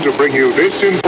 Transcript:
to bring you this information.